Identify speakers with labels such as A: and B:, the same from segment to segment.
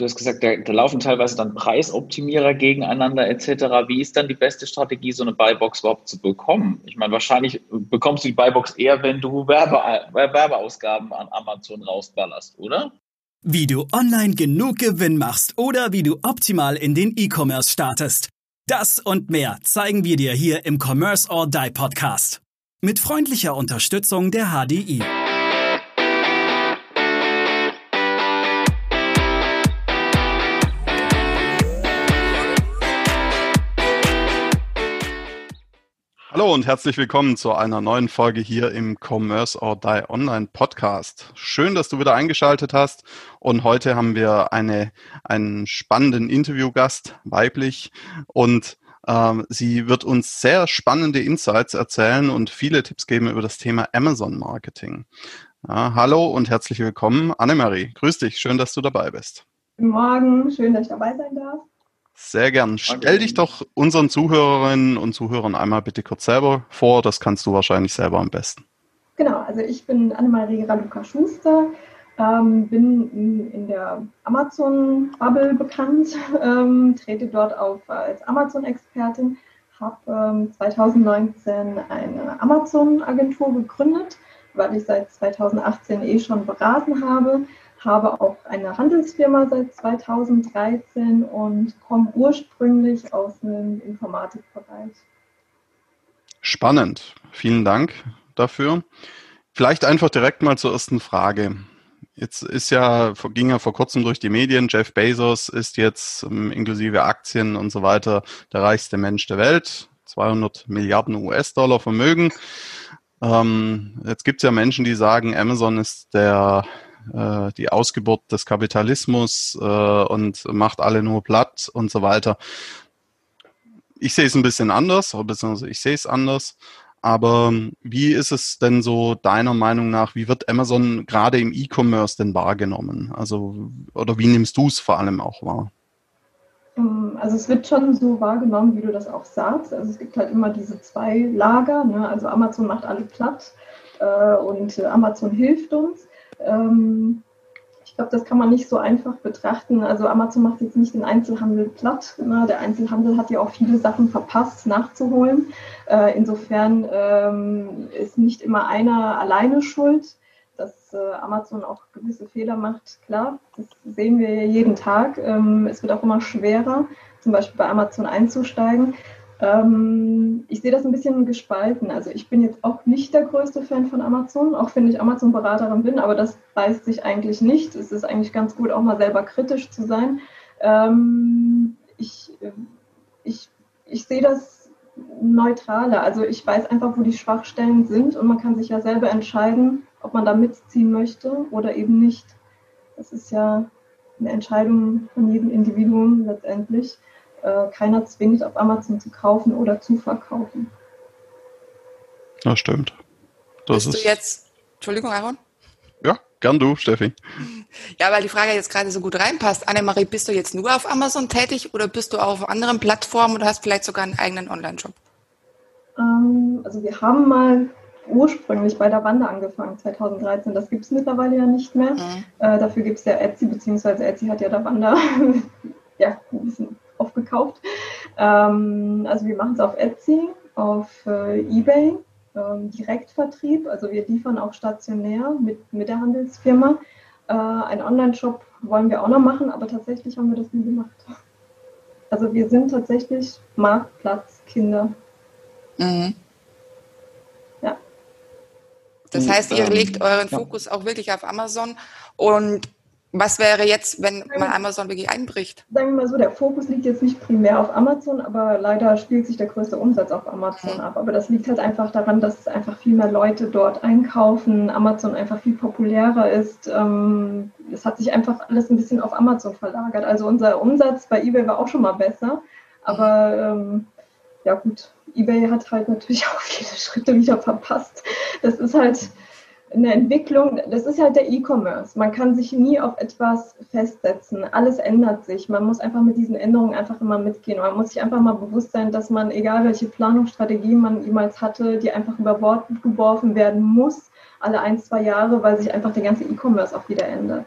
A: du hast gesagt, da, da, laufen teilweise dann Preisoptimierer gegeneinander etc. Wie ist dann die beste Strategie, so eine Buybox überhaupt zu bekommen? Ich meine, wahrscheinlich bekommst du die Buybox eher, wenn du Werbe, Werbeausgaben an Amazon rausballerst, oder?
B: Wie du online genug Gewinn machst oder wie du optimal in den E-Commerce startest. Das und mehr zeigen wir dir hier im Commerce or Die Podcast. Mit freundlicher Unterstützung der HDI.
C: Hallo und herzlich willkommen zu einer neuen Folge hier im Commerce or Die Online Podcast. Schön, dass du wieder eingeschaltet hast und heute haben wir eine, einen spannenden Interviewgast, weiblich und ähm, sie wird uns sehr spannende Insights erzählen und viele Tipps geben über das Thema Amazon Marketing. Ja, hallo und herzlich willkommen, Annemarie. Grüß dich, schön, dass du dabei bist.
D: Guten Morgen, schön, dass ich dabei sein darf.
C: Sehr gern. Stell okay. dich doch unseren Zuhörerinnen und Zuhörern einmal bitte kurz selber vor. Das kannst du wahrscheinlich selber am besten.
D: Genau, also ich bin Annemarie Raluca-Schuster, ähm, bin in, in der Amazon-Bubble bekannt, ähm, trete dort auf als Amazon-Expertin, habe ähm, 2019 eine Amazon-Agentur gegründet, weil ich seit 2018 eh schon beraten habe habe auch eine Handelsfirma seit 2013 und komme ursprünglich aus dem Informatikbereich.
C: Spannend. Vielen Dank dafür. Vielleicht einfach direkt mal zur ersten Frage. Jetzt ist ja, ging ja vor kurzem durch die Medien, Jeff Bezos ist jetzt ähm, inklusive Aktien und so weiter der reichste Mensch der Welt. 200 Milliarden US-Dollar Vermögen. Ähm, jetzt gibt es ja Menschen, die sagen, Amazon ist der äh, die Ausgeburt des Kapitalismus äh, und macht alle nur platt und so weiter. Ich sehe es ein bisschen anders, beziehungsweise ich sehe es anders. Aber wie ist es denn so deiner Meinung nach, wie wird Amazon gerade im E-Commerce denn wahrgenommen? Also, oder wie nimmst du es vor allem auch wahr?
D: Ähm, also es wird schon so wahrgenommen, wie du das auch sagst. Also es gibt halt immer diese zwei Lager. Ne? Also Amazon macht alle platt äh, und äh, Amazon hilft uns. Ähm, ich glaube, das kann man nicht so einfach betrachten. Also Amazon macht jetzt nicht den Einzelhandel platt. Ne? Der Einzelhandel hat ja auch viele Sachen verpasst nachzuholen. Äh, insofern ähm, ist nicht immer einer alleine schuld. Dass äh, Amazon auch gewisse Fehler macht, klar, das sehen wir jeden Tag. Ähm, es wird auch immer schwerer, zum Beispiel bei Amazon einzusteigen. Ähm, ich sehe das ein bisschen gespalten. Also ich bin jetzt auch nicht der größte Fan von Amazon, auch wenn ich Amazon-Beraterin bin, aber das beißt sich eigentlich nicht. Es ist eigentlich ganz gut, auch mal selber kritisch zu sein. Ähm, ich, ich, ich sehe das neutraler. Also ich weiß einfach, wo die Schwachstellen sind und man kann sich ja selber entscheiden, ob man da mitziehen möchte oder eben nicht. Das ist ja eine Entscheidung von jedem Individuum letztendlich äh, keiner zwingt, auf Amazon zu kaufen oder zu verkaufen.
C: Das stimmt.
E: Das Bist ist du jetzt, Entschuldigung, Aaron?
C: Ja, gern du, Steffi.
E: Ja, weil die Frage jetzt gerade so gut reinpasst. Annemarie, bist du jetzt nur auf Amazon tätig oder bist du auch auf anderen Plattformen oder hast vielleicht sogar einen eigenen Online-Shop?
D: Ähm, also wir haben mal ursprünglich bei der Wanda angefangen, 2013. Das gibt es mittlerweile ja nicht mehr. Mhm. Äh, dafür gibt es ja Etsy, beziehungsweise Etsy hat ja der Wanda ja, ein bisschen aufgekauft. Ähm, also wir machen es auf Etsy, auf äh, eBay, ähm, Direktvertrieb. Also wir liefern auch stationär mit, mit der Handelsfirma. Äh, einen Online-Shop wollen wir auch noch machen, aber tatsächlich haben wir das nie gemacht. Also wir sind tatsächlich Marktplatzkinder.
E: Mhm. Ja. Das heißt, ihr legt euren Fokus auch wirklich auf Amazon und was wäre jetzt, wenn man Amazon wirklich einbricht?
D: Sagen wir mal so, der Fokus liegt jetzt nicht primär auf Amazon, aber leider spielt sich der größte Umsatz auf Amazon mhm. ab. Aber das liegt halt einfach daran, dass einfach viel mehr Leute dort einkaufen, Amazon einfach viel populärer ist. Ähm, es hat sich einfach alles ein bisschen auf Amazon verlagert. Also unser Umsatz bei eBay war auch schon mal besser, aber ähm, ja gut, eBay hat halt natürlich auch viele Schritte wieder verpasst. Das ist halt eine Entwicklung, das ist halt der E-Commerce. Man kann sich nie auf etwas festsetzen. Alles ändert sich. Man muss einfach mit diesen Änderungen einfach immer mitgehen. Man muss sich einfach mal bewusst sein, dass man, egal welche Planungsstrategie man jemals hatte, die einfach über Bord geworfen werden muss, alle ein, zwei Jahre, weil sich einfach der ganze E-Commerce auch wieder ändert.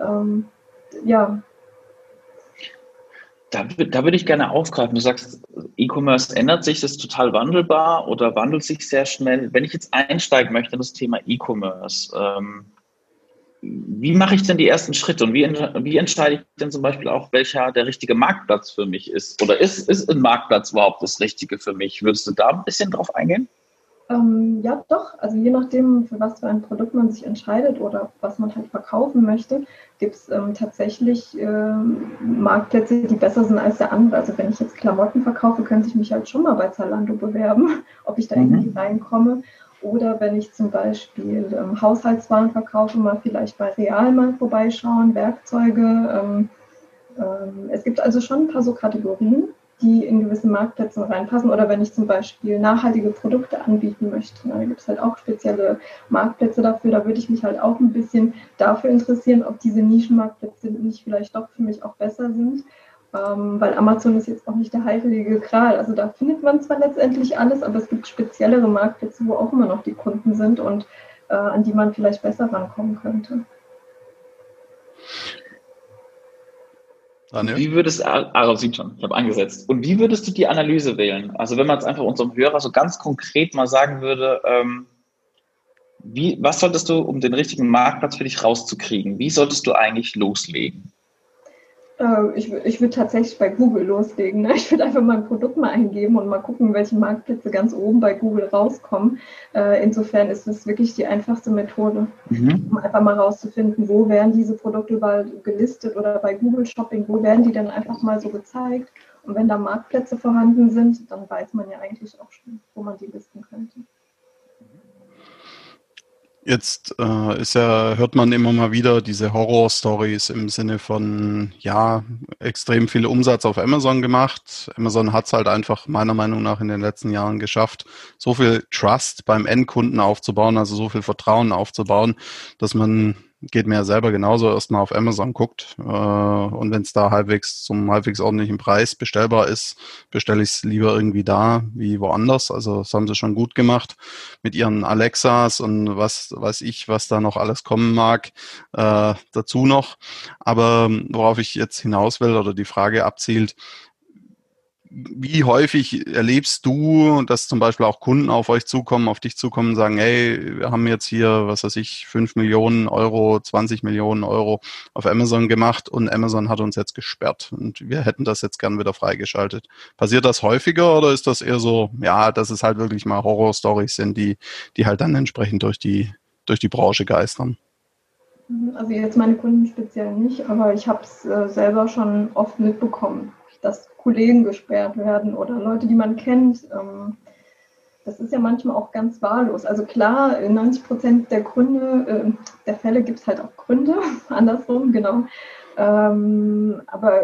D: Ähm, ja,
A: Da, da würde ich gerne aufgreifen. Du sagst, E-Commerce ändert sich, ist total wandelbar oder wandelt sich sehr schnell. Wenn ich jetzt einsteigen möchte in das Thema E-Commerce, ähm, wie mache ich denn die ersten Schritte und wie, wie entscheide ich denn zum Beispiel auch, welcher der richtige Marktplatz für mich ist? Oder ist, ist ein Marktplatz überhaupt das Richtige für mich? Würdest du da ein bisschen drauf eingehen?
D: Ähm, ja, doch. Also je nachdem, für was für ein Produkt man sich entscheidet oder was man halt verkaufen möchte, gibt es ähm, tatsächlich ähm, Marktplätze, die besser sind als der andere. Also wenn ich jetzt Klamotten verkaufe, könnte ich mich halt schon mal bei Zalando bewerben, ob ich da mhm. irgendwie reinkomme. Oder wenn ich zum Beispiel ähm, Haushaltswaren verkaufe, mal vielleicht bei Real mal vorbeischauen, Werkzeuge. Ähm, ähm, es gibt also schon ein paar so Kategorien die in gewisse Marktplätze reinpassen. Oder wenn ich zum Beispiel nachhaltige Produkte anbieten möchte, da gibt es halt auch spezielle Marktplätze dafür. Da würde ich mich halt auch ein bisschen dafür interessieren, ob diese Nischenmarktplätze nicht vielleicht doch für mich auch besser sind. Ähm, weil Amazon ist jetzt auch nicht der heilige Kral. Also da findet man zwar letztendlich alles, aber es gibt speziellere Marktplätze, wo auch immer noch die Kunden sind und äh, an die man vielleicht besser rankommen könnte.
A: Daniel? Wie würdest ah, ah, sieht schon, ich habe angesetzt. Und wie würdest du die Analyse wählen? Also wenn man es einfach unserem Hörer so ganz konkret mal sagen würde, ähm, wie, was solltest du, um den richtigen Marktplatz für dich rauszukriegen, wie solltest du eigentlich loslegen?
D: Äh, ich, ich würde tatsächlich bei Google loslegen. Ne? Ich würde einfach mein Produkt mal eingeben und mal gucken, welche Marktplätze ganz oben bei Google rauskommen. Äh, insofern ist es wirklich die einfachste Methode, mhm. um einfach mal rauszufinden, wo werden diese Produkte überall gelistet oder bei Google Shopping, wo werden die dann einfach mal so gezeigt. Und wenn da Marktplätze vorhanden sind, dann weiß man ja eigentlich auch schon, wo man die listen könnte.
C: Jetzt äh, ist ja, hört man immer mal wieder diese Horror-Stories im Sinne von, ja, extrem viel Umsatz auf Amazon gemacht. Amazon hat es halt einfach meiner Meinung nach in den letzten Jahren geschafft, so viel Trust beim Endkunden aufzubauen, also so viel Vertrauen aufzubauen, dass man geht mir ja selber genauso, erstmal auf Amazon guckt äh, und wenn es da halbwegs zum halbwegs ordentlichen Preis bestellbar ist, bestelle ich es lieber irgendwie da wie woanders. Also das haben sie schon gut gemacht mit ihren Alexas und was weiß ich, was da noch alles kommen mag äh, dazu noch. Aber worauf ich jetzt hinaus will oder die Frage abzielt, wie häufig erlebst du, dass zum Beispiel auch Kunden auf euch zukommen, auf dich zukommen und sagen, hey, wir haben jetzt hier, was weiß ich, 5 Millionen Euro, 20 Millionen Euro auf Amazon gemacht und Amazon hat uns jetzt gesperrt und wir hätten das jetzt gern wieder freigeschaltet. Passiert das häufiger oder ist das eher so, ja, dass es halt wirklich mal Horror-Stories sind, die, die halt dann entsprechend durch die, durch die Branche geistern?
D: Also jetzt meine Kunden speziell nicht, aber ich habe es äh, selber schon oft mitbekommen, dass Kollegen gesperrt werden oder Leute, die man kennt. Ähm, das ist ja manchmal auch ganz wahllos. Also klar, 90 Prozent der Gründe, äh, der Fälle gibt es halt auch Gründe, andersrum, genau. Ähm, aber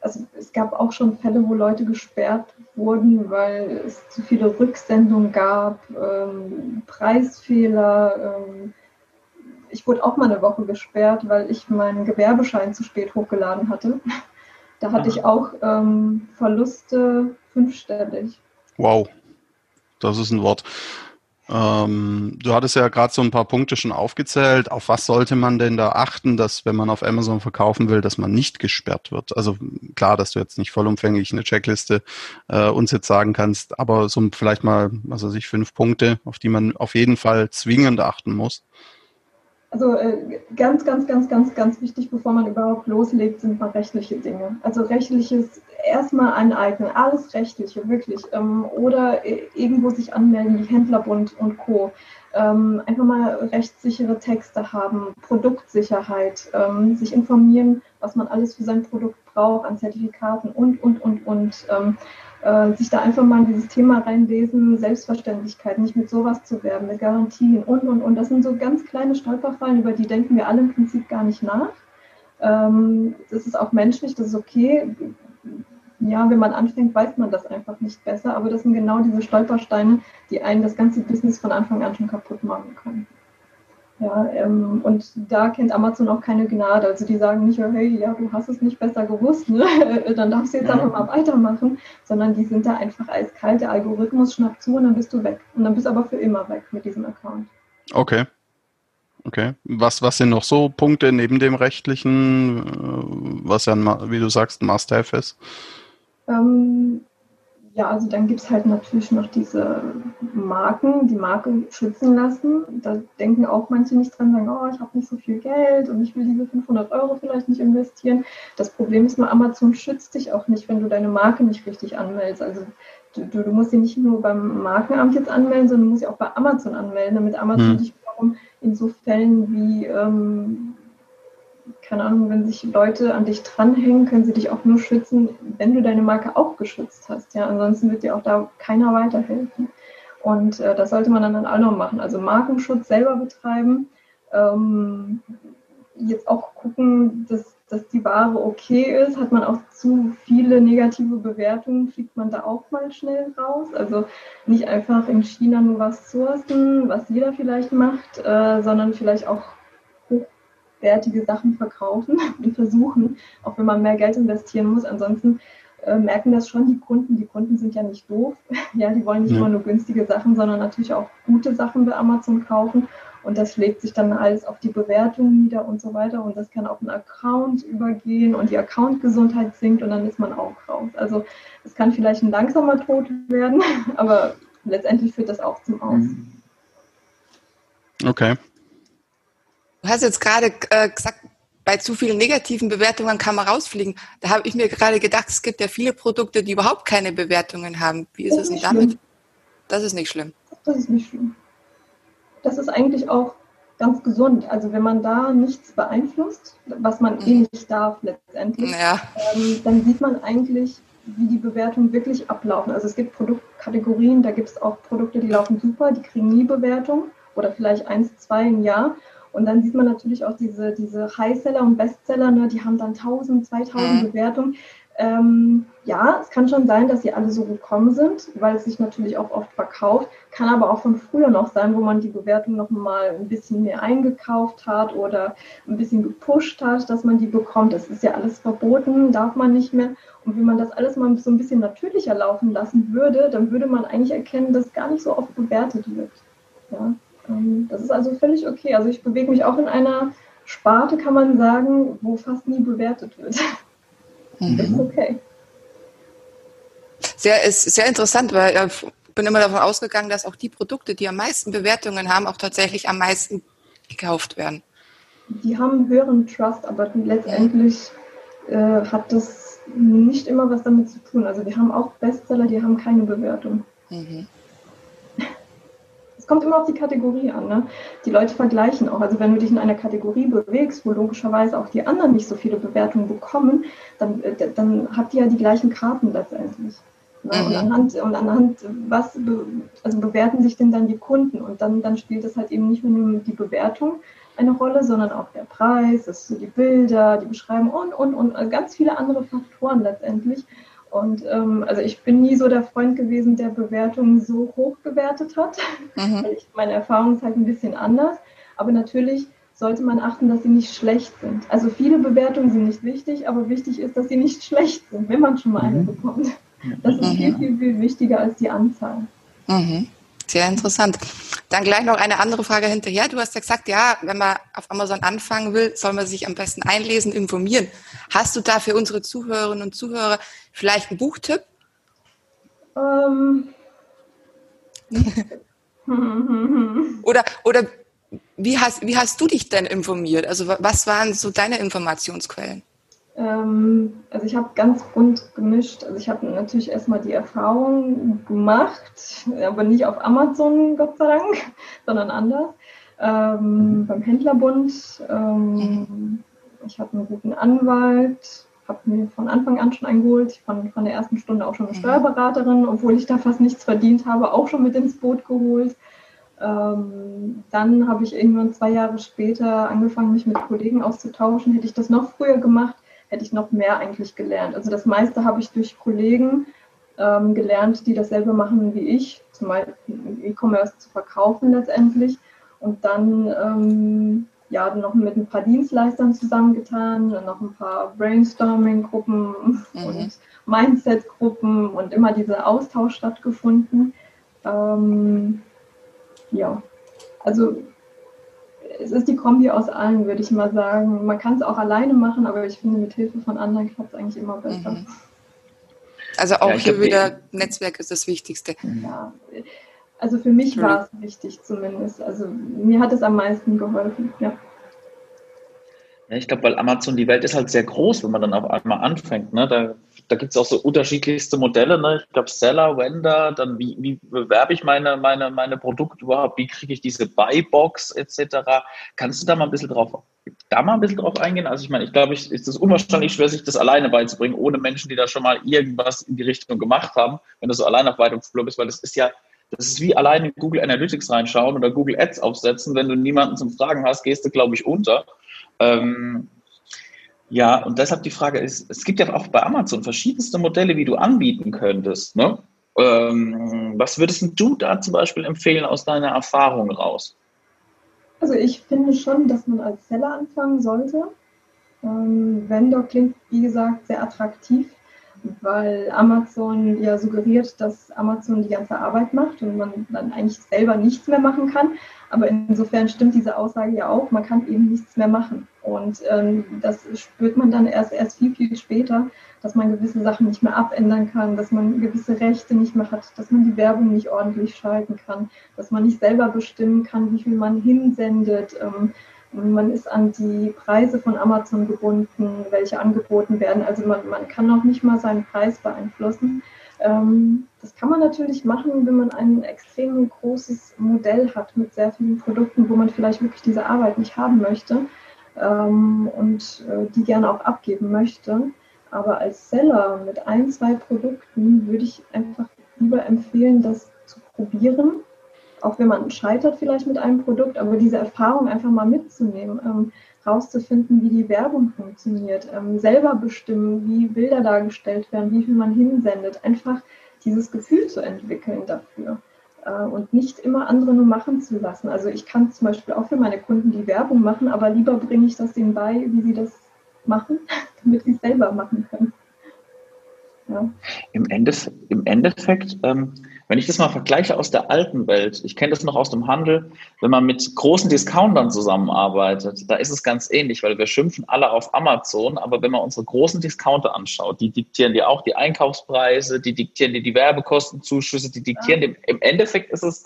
D: also es gab auch schon Fälle, wo Leute gesperrt wurden, weil es zu viele Rücksendungen gab, ähm, Preisfehler. Ich wurde auch mal eine Woche gesperrt, weil ich meinen Gewerbeschein zu spät hochgeladen hatte. Da hatte ich auch ähm, Verluste fünfstellig.
C: Wow, das ist ein Wort. Ähm, du hattest ja gerade so ein paar Punkte schon aufgezählt. Auf was sollte man denn da achten, dass wenn man auf Amazon verkaufen will, dass man nicht gesperrt wird? Also klar, dass du jetzt nicht vollumfänglich eine Checkliste äh, uns jetzt sagen kannst, aber so vielleicht mal, was weiß ich, fünf Punkte, auf die man auf jeden Fall zwingend achten muss.
D: Also äh, ganz, ganz, ganz, ganz, ganz wichtig, bevor man überhaupt loslegt, sind mal rechtliche Dinge. Also rechtliches erstmal aneignen, alles rechtliche, wirklich. Ähm, oder äh, irgendwo sich anmelden, wie Händlerbund und Co. Ähm, einfach mal rechtssichere Texte haben, Produktsicherheit, ähm, sich informieren, was man alles für sein Produkt braucht an Zertifikaten und, und, und, und. Ähm, äh, sich da einfach mal in dieses Thema reinlesen, Selbstverständlichkeit, nicht mit sowas zu werben, mit Garantien und, und, und. Das sind so ganz kleine Stolperfallen, über die denken wir alle im Prinzip gar nicht nach. Ähm, das ist auch menschlich, das ist okay. Ja, wenn man anfängt, weiß man das einfach nicht besser, aber das sind genau diese Stolpersteine, die einen das ganze Business von Anfang an schon kaputt machen können. Ja, ähm, und da kennt Amazon auch keine Gnade. Also die sagen nicht, hey, ja, du hast es nicht besser gewusst, ne? dann darfst du jetzt einfach mal weitermachen, sondern die sind da einfach eiskalt, der Algorithmus schnappt zu und dann bist du weg. Und dann bist du aber für immer weg mit diesem Account.
C: Okay. Okay. Was, was sind noch so Punkte neben dem rechtlichen, äh, was ja, wie du sagst, ein Must-Have ist?
D: Ähm, ja, also dann gibt es halt natürlich noch diese Marken, die Marke schützen lassen. Da denken auch manche nicht dran, sagen, oh, ich habe nicht so viel Geld und ich will diese 500 Euro vielleicht nicht investieren. Das Problem ist nur, Amazon schützt dich auch nicht, wenn du deine Marke nicht richtig anmeldest. Also du, du musst sie nicht nur beim Markenamt jetzt anmelden, sondern du musst sie auch bei Amazon anmelden, damit Amazon hm. dich wiederum in so Fällen wie ähm, keine Ahnung, wenn sich Leute an dich dranhängen, können sie dich auch nur schützen, wenn du deine Marke auch geschützt hast. Ja, ansonsten wird dir auch da keiner weiterhelfen. Und äh, das sollte man dann auch noch machen. Also Markenschutz selber betreiben. Ähm, jetzt auch gucken, dass, dass die Ware okay ist. Hat man auch zu viele negative Bewertungen, fliegt man da auch mal schnell raus. Also nicht einfach in China nur was sourcen, was jeder vielleicht macht, äh, sondern vielleicht auch wertige Sachen verkaufen und versuchen, auch wenn man mehr Geld investieren muss. Ansonsten äh, merken das schon die Kunden. Die Kunden sind ja nicht doof. ja, die wollen nicht ja. immer nur günstige Sachen, sondern natürlich auch gute Sachen bei Amazon kaufen. Und das schlägt sich dann alles auf die Bewertung nieder und so weiter. Und das kann auf einen Account übergehen und die Accountgesundheit sinkt und dann ist man auch raus. Also es kann vielleicht ein langsamer Tod werden, aber letztendlich führt das auch zum Aus.
C: Okay.
E: Du hast jetzt gerade äh, gesagt, bei zu vielen negativen Bewertungen kann man rausfliegen. Da habe ich mir gerade gedacht, es gibt ja viele Produkte, die überhaupt keine Bewertungen haben. Wie ist es denn damit? Schlimm. Das ist nicht schlimm.
D: Das ist nicht schlimm. Das ist eigentlich auch ganz gesund. Also wenn man da nichts beeinflusst, was man eh mhm. eh nicht darf letztendlich, ja. ähm, dann sieht man eigentlich, wie die Bewertungen wirklich ablaufen. Also es gibt Produktkategorien, da gibt es auch Produkte, die laufen super, die kriegen nie Bewertung oder vielleicht eins, zwei im Jahr. Und dann sieht man natürlich auch diese, diese Highseller und Bestseller, ne, die haben dann 1000, 2000 mhm. Bewertungen. Ähm, ja, es kann schon sein, dass sie alle so gekommen sind, weil es sich natürlich auch oft verkauft. Kann aber auch von früher noch sein, wo man die Bewertung noch mal ein bisschen mehr eingekauft hat oder ein bisschen gepusht hat, dass man die bekommt. Das ist ja alles verboten, darf man nicht mehr. Und wenn man das alles mal so ein bisschen natürlicher laufen lassen würde, dann würde man eigentlich erkennen, dass gar nicht so oft bewertet wird. Ja. Ähm, das ist also völlig okay. Also ich bewege mich auch in einer Sparte, kann man sagen, wo fast nie bewertet wird. Mhm. Das ist okay.
E: Sehr, ist sehr interessant, weil ich bin immer davon ausgegangen, dass auch die Produkte, die am meisten Bewertungen haben, auch tatsächlich am meisten gekauft werden.
D: Die haben höheren Trust, aber letztendlich äh, hat das nicht immer was damit zu tun. Also wir haben auch Bestseller, die haben keine Bewertung. Mhm kommt immer auf die Kategorie an. Ne? Die Leute vergleichen auch. Also wenn du dich in einer Kategorie bewegst, wo logischerweise auch die anderen nicht so viele Bewertungen bekommen, dann, äh, dann habt ihr ja die gleichen Karten letztendlich. Ne? Mhm. Und, anhand, und anhand was be, also bewerten sich denn dann die Kunden? Und dann, dann spielt es halt eben nicht nur die Bewertung eine Rolle, sondern auch der Preis, das die Bilder, die Beschreibung und, und, und also ganz viele andere Faktoren letztendlich. Und ähm, also ich bin nie so der Freund gewesen, der Bewertungen so hoch gewertet hat. Mhm. Ich, meine Erfahrung ist halt ein bisschen anders. Aber natürlich sollte man achten, dass sie nicht schlecht sind. Also viele Bewertungen sind nicht wichtig, aber wichtig ist, dass sie nicht schlecht sind, wenn man schon mal eine mhm. bekommt. Das ist mhm. viel, viel, viel wichtiger als die Anzahl.
E: Mhm. Sehr interessant. Dann gleich noch eine andere Frage hinterher. Du hast ja gesagt, ja, wenn man auf Amazon anfangen will, soll man sich am besten einlesen, informieren. Hast du da für unsere Zuhörerinnen und Zuhörer vielleicht einen Buchtipp? Ähm. oder, oder wie hast, wie hast du dich denn informiert? Also was waren so deine Informationsquellen?
D: Ähm, also ich habe ganz bunt gemischt. Also ich habe natürlich erstmal die Erfahrung gemacht, aber nicht auf Amazon, Gott sei Dank, sondern anders. Ähm, beim Händlerbund. Ähm, ich habe einen guten Anwalt, habe mir von Anfang an schon eingeholt, von, von der ersten Stunde auch schon eine mhm. Steuerberaterin, obwohl ich da fast nichts verdient habe, auch schon mit ins Boot geholt. Ähm, dann habe ich irgendwann zwei Jahre später angefangen, mich mit Kollegen auszutauschen. Hätte ich das noch früher gemacht, hätte ich noch mehr eigentlich gelernt. Also das meiste habe ich durch Kollegen ähm, gelernt, die dasselbe machen wie ich, zum Beispiel E-Commerce zu verkaufen letztendlich. Und dann ähm, ja, noch mit ein paar Dienstleistern zusammengetan, dann noch ein paar Brainstorming-Gruppen mhm. und Mindset-Gruppen und immer dieser Austausch stattgefunden. Ähm, ja, also es ist die Kombi aus allen, würde ich mal sagen. Man kann es auch alleine machen, aber ich finde, mit Hilfe von anderen klappt es eigentlich immer besser. Mhm.
E: Also auch ja, hier wieder Netzwerk ist das Wichtigste.
D: Ja, also für mich war es wichtig zumindest. Also mir hat es am meisten geholfen, ja.
A: Ja, ich glaube, weil Amazon, die Welt ist halt sehr groß, wenn man dann auf einmal anfängt. Ne? Da, da gibt es auch so unterschiedlichste Modelle. Ne? Ich glaube, Seller, Wender, dann wie, wie bewerbe ich meine, meine, meine Produkte überhaupt, wie kriege ich diese Buybox etc. Kannst du da mal ein bisschen drauf, da mal ein bisschen drauf eingehen? Also ich meine, ich glaube, es ist unwahrscheinlich schwer, sich das alleine beizubringen, ohne Menschen, die da schon mal irgendwas in die Richtung gemacht haben, wenn du so alleine auf weitem Flur bist, weil das ist ja das ist wie alleine in Google Analytics reinschauen oder Google Ads aufsetzen. Wenn du niemanden zum Fragen hast, gehst du, glaube ich, unter. Ähm, ja, und deshalb die Frage ist, es gibt ja auch bei Amazon verschiedenste Modelle, wie du anbieten könntest. Ne? Ähm, was würdest du da zum Beispiel empfehlen aus deiner Erfahrung raus?
D: Also ich finde schon, dass man als Seller anfangen sollte. Ähm, Vendor klingt, wie gesagt, sehr attraktiv weil Amazon ja suggeriert, dass Amazon die ganze Arbeit macht und man dann eigentlich selber nichts mehr machen kann. Aber insofern stimmt diese Aussage ja auch, man kann eben nichts mehr machen. Und ähm, das spürt man dann erst, erst viel, viel später, dass man gewisse Sachen nicht mehr abändern kann, dass man gewisse Rechte nicht mehr hat, dass man die Werbung nicht ordentlich schalten kann, dass man nicht selber bestimmen kann, wie viel man hinsendet. Ähm, man ist an die Preise von Amazon gebunden, welche angeboten werden. Also man, man kann auch nicht mal seinen Preis beeinflussen. Ähm, das kann man natürlich machen, wenn man ein extrem großes Modell hat mit sehr vielen Produkten, wo man vielleicht wirklich diese Arbeit nicht haben möchte ähm, und äh, die gerne auch abgeben möchte. Aber als Seller mit ein, zwei Produkten würde ich einfach lieber empfehlen, das zu probieren. Auch wenn man scheitert vielleicht mit einem Produkt, aber diese Erfahrung einfach mal mitzunehmen, ähm, rauszufinden, wie die Werbung funktioniert, ähm, selber bestimmen, wie Bilder dargestellt werden, wie viel man hinsendet, einfach dieses Gefühl zu entwickeln dafür und nicht immer andere nur machen zu lassen. Also ich kann zum Beispiel auch für meine Kunden die Werbung machen, aber lieber bringe ich das denen bei, wie sie das machen, damit sie es selber machen können.
A: Ja. Im, Endeffekt, im Endeffekt ähm, wenn ich das mal vergleiche aus der alten Welt, ich kenne das noch aus dem Handel, wenn man mit großen Discountern zusammenarbeitet, da ist es ganz ähnlich, weil wir schimpfen alle auf Amazon, aber wenn man unsere großen Discounter anschaut, die diktieren dir auch die Einkaufspreise, die diktieren dir die Werbekostenzuschüsse, die diktieren ja. dir, im Endeffekt ist es,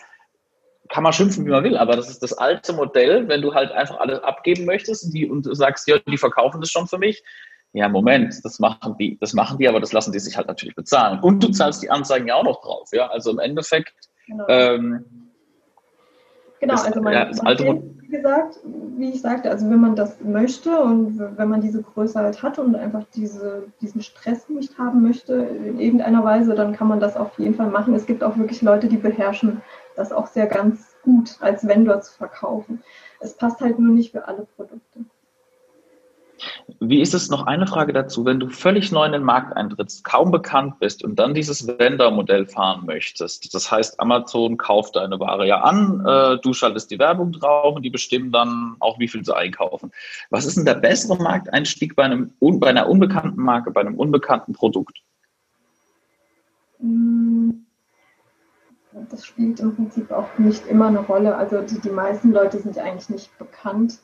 A: kann man schimpfen, wie man will, aber das ist das alte Modell, wenn du halt einfach alles abgeben möchtest die, und sagst, ja, die verkaufen das schon für mich, ja, Moment, das machen die, das machen die, aber das lassen die sich halt natürlich bezahlen. Und du zahlst die Anzeigen ja auch noch drauf, ja. Also im Endeffekt.
D: Genau, ähm, genau also man, ja, man kennt, wie gesagt, wie ich sagte, also wenn man das möchte und wenn man diese Größe halt hat und einfach diese, diesen Stress nicht haben möchte in irgendeiner Weise, dann kann man das auf jeden Fall machen. Es gibt auch wirklich Leute, die beherrschen das auch sehr ganz gut als Vendor zu verkaufen. Es passt halt nur nicht für alle Produkte.
A: Wie ist es noch eine Frage dazu, wenn du völlig neu in den Markt eintrittst, kaum bekannt bist und dann dieses Vendor-Modell fahren möchtest? Das heißt, Amazon kauft deine Ware ja an, äh, du schaltest die Werbung drauf und die bestimmen dann auch, wie viel sie einkaufen. Was ist denn der bessere Markteinstieg bei, einem, bei einer unbekannten Marke, bei einem unbekannten Produkt?
D: Hm, das spielt im Prinzip auch nicht immer eine Rolle. Also die, die meisten Leute sind eigentlich nicht bekannt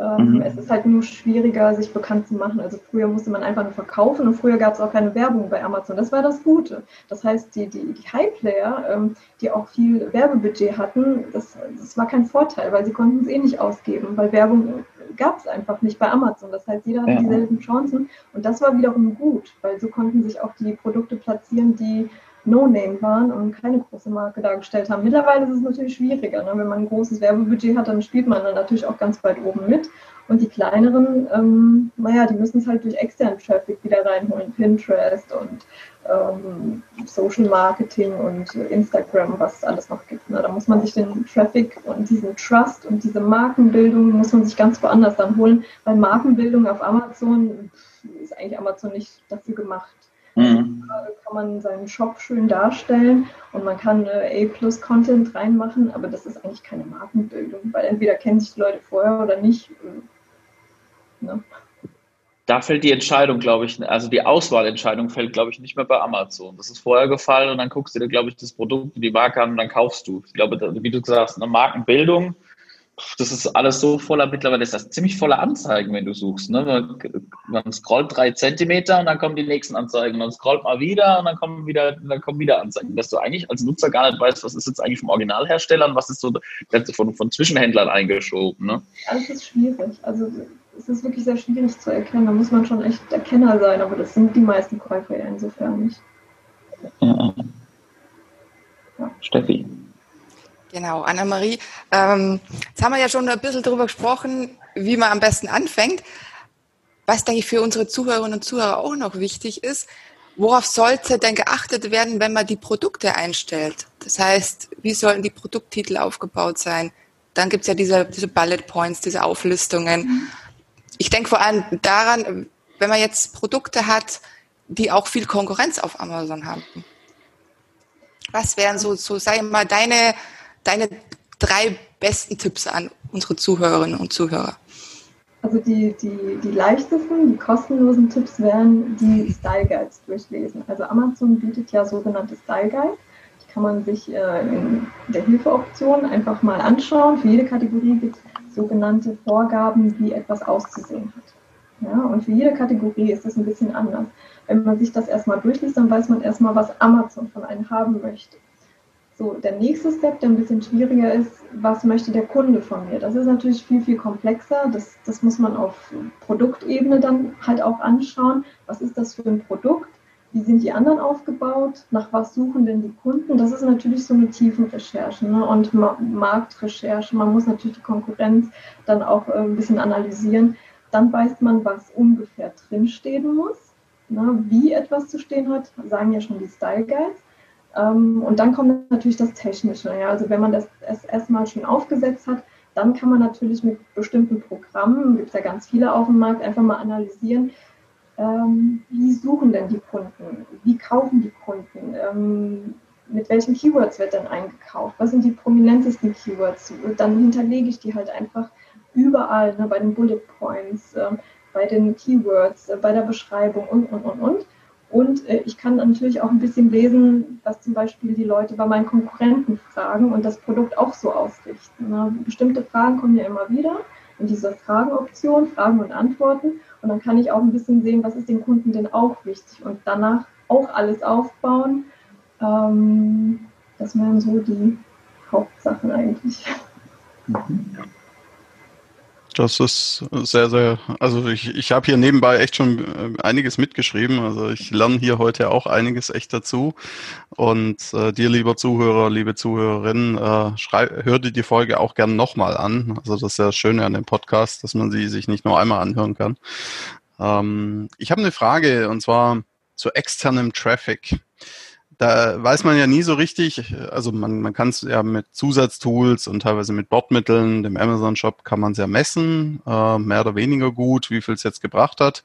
D: ähm, mhm. Es ist halt nur schwieriger, sich bekannt zu machen. Also früher musste man einfach nur verkaufen und früher gab es auch keine Werbung bei Amazon. Das war das Gute. Das heißt, die, die, die High-Player, ähm, die auch viel Werbebudget hatten, das, das war kein Vorteil, weil sie konnten es eh nicht ausgeben, weil Werbung gab es einfach nicht bei Amazon. Das heißt, jeder hatte ja. dieselben Chancen und das war wiederum gut, weil so konnten sich auch die Produkte platzieren, die No-Name waren und keine große Marke dargestellt haben. Mittlerweile ist es natürlich schwieriger. Ne? Wenn man ein großes Werbebudget hat, dann spielt man dann natürlich auch ganz weit oben mit. Und die kleineren, ähm, naja, die müssen es halt durch externen Traffic wieder reinholen. Pinterest und ähm, Social Marketing und Instagram, was es alles noch gibt. Ne? Da muss man sich den Traffic und diesen Trust und diese Markenbildung muss man sich ganz woanders dann holen. Weil Markenbildung auf Amazon ist eigentlich Amazon nicht dafür gemacht. Mhm. kann man seinen Shop schön darstellen und man kann A-Plus-Content reinmachen, aber das ist eigentlich keine Markenbildung, weil entweder kennen sich die Leute vorher oder nicht.
A: Ne? Da fällt die Entscheidung, glaube ich, also die Auswahlentscheidung fällt, glaube ich, nicht mehr bei Amazon. Das ist vorher gefallen und dann guckst du dir, glaube ich, das Produkt, die Marke an und dann kaufst du. Ich glaube, wie du sagst, eine Markenbildung, das ist alles so voller, mittlerweile ist das ziemlich voller Anzeigen, wenn du suchst. Ne? Man, man scrollt drei Zentimeter und dann kommen die nächsten Anzeigen. Man scrollt mal wieder und dann kommen wieder, dann kommen wieder Anzeigen. Dass du eigentlich als Nutzer gar nicht weißt, was ist jetzt eigentlich vom Originalhersteller und was ist so von, von Zwischenhändlern eingeschoben. Ne?
D: Ja, das ist schwierig. Also es ist wirklich sehr schwierig zu erkennen. Da muss man schon echt Erkenner sein, aber das sind die meisten Käufer ja insofern nicht. Ja.
A: Ja. Steffi.
E: Genau, Annemarie. Ähm, jetzt haben wir ja schon ein bisschen darüber gesprochen, wie man am besten anfängt. Was, denke ich, für unsere Zuhörerinnen und Zuhörer auch noch wichtig ist, worauf sollte denn geachtet werden, wenn man die Produkte einstellt? Das heißt, wie sollten die Produkttitel aufgebaut sein? Dann gibt es ja diese, diese Bullet Points, diese Auflistungen. Mhm. Ich denke vor allem daran, wenn man jetzt Produkte hat, die auch viel Konkurrenz auf Amazon haben. Was wären so, so sag ich mal, deine deine drei besten Tipps an unsere Zuhörerinnen und Zuhörer?
D: Also die, die, die leichtesten, die kostenlosen Tipps wären die Style Guides durchlesen. Also Amazon bietet ja sogenannte Style Guides. Die kann man sich äh, in der Hilfeoption einfach mal anschauen. Für jede Kategorie gibt es sogenannte Vorgaben, wie etwas auszusehen hat. Ja, und für jede Kategorie ist das ein bisschen anders. Wenn man sich das erstmal durchliest, dann weiß man erstmal, was Amazon von einem haben möchte. So, der nächste Step, der ein bisschen schwieriger ist, was möchte der Kunde von mir? Das ist natürlich viel, viel komplexer. Das, das muss man auf Produktebene dann halt auch anschauen. Was ist das für ein Produkt? Wie sind die anderen aufgebaut? Nach was suchen denn die Kunden? Das ist natürlich so eine Tiefenrecherche ne? und Marktrecherche. Man muss natürlich die Konkurrenz dann auch äh, ein bisschen analysieren. Dann weiß man, was ungefähr drinstehen muss. Ne? Wie etwas zu stehen hat, sagen ja schon die Style Guides. Ähm, und dann kommt natürlich das Technische. Ja. Also wenn man das erstmal schon aufgesetzt hat, dann kann man natürlich mit bestimmten Programmen, gibt es ja ganz viele auf dem Markt, einfach mal analysieren, ähm, wie suchen denn die Kunden, wie kaufen die Kunden, ähm, mit welchen Keywords wird denn eingekauft, was sind die prominentesten Keywords. Und dann hinterlege ich die halt einfach überall, ne, bei den Bullet Points, bei den Keywords, äh, bei der Beschreibung und, und, und, und. Und äh, ich kann natürlich auch ein bisschen lesen, was zum Beispiel die Leute bei meinen Konkurrenten fragen und das Produkt auch so ausrichten. Ne? Bestimmte Fragen kommen ja immer wieder in dieser Fragenoption, Fragen und Antworten. Und dann kann ich auch ein bisschen sehen, was ist den Kunden denn auch wichtig und danach auch alles aufbauen. Ähm, das wären so die Hauptsachen eigentlich. Mhm.
C: Das ist sehr, sehr, also ich, ich habe hier nebenbei echt schon äh, einiges mitgeschrieben. Also ich lerne hier heute auch einiges echt dazu. Und äh, dir, lieber Zuhörer, liebe Zuhörerin, äh, hör dir die Folge auch gern nochmal an. Also das ist ja das Schöne an dem Podcast, dass man sie sich nicht nur einmal anhören kann. Ähm, ich habe eine Frage und zwar zu externem Traffic da weiß man ja nie so richtig, also man, man kann es ja mit Zusatztools und teilweise mit Bordmitteln, dem Amazon-Shop kann man es ja messen, äh, mehr oder weniger gut, wie viel es jetzt gebracht hat.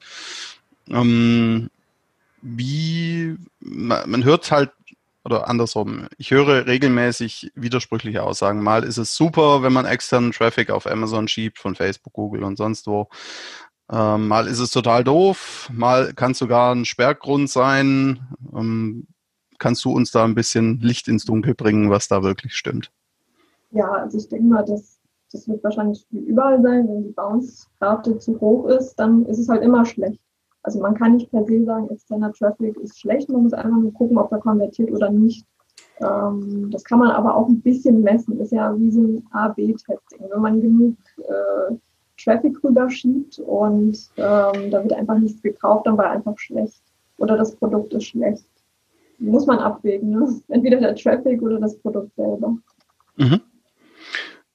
C: Ähm, wie, man, man hört halt, oder andersrum, ich höre regelmäßig widersprüchliche Aussagen. Mal ist es super, wenn man externen Traffic auf Amazon schiebt, von Facebook, Google und sonst wo. Ähm, mal ist es total doof, mal kann es sogar ein Sperrgrund sein. Ähm, kannst du uns da ein bisschen Licht ins Dunkel bringen, was da wirklich stimmt?
D: Ja, also ich denke mal, das, das wird wahrscheinlich überall sein. Wenn die Bounce-Rate zu hoch ist, dann ist es halt immer schlecht. Also man kann nicht per se sagen, externer Traffic ist schlecht. Man muss einfach nur gucken, ob er konvertiert oder nicht. Ähm, das kann man aber auch ein bisschen messen. Ist ja wie so ein A-B-Testing. Wenn man genug äh, Traffic rüberschiebt und ähm, da wird einfach nichts gekauft, dann war er einfach schlecht. Oder das Produkt ist schlecht muss man abwägen. Ne? Entweder der Traffic oder das Produkt selber. Mhm.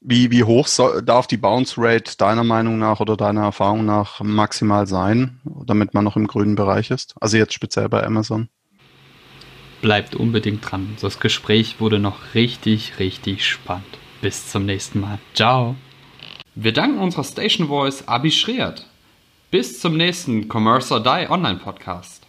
C: Wie, wie hoch soll, darf die Bounce Rate deiner Meinung nach oder deiner Erfahrung nach maximal sein, damit man noch im grünen Bereich ist? Also jetzt speziell bei Amazon.
F: Bleibt unbedingt dran. Das Gespräch wurde noch richtig, richtig spannend. Bis zum nächsten Mal. Ciao. Wir danken unserer Station Voice Abi Schreert. Bis zum nächsten Commerce or Die Online Podcast.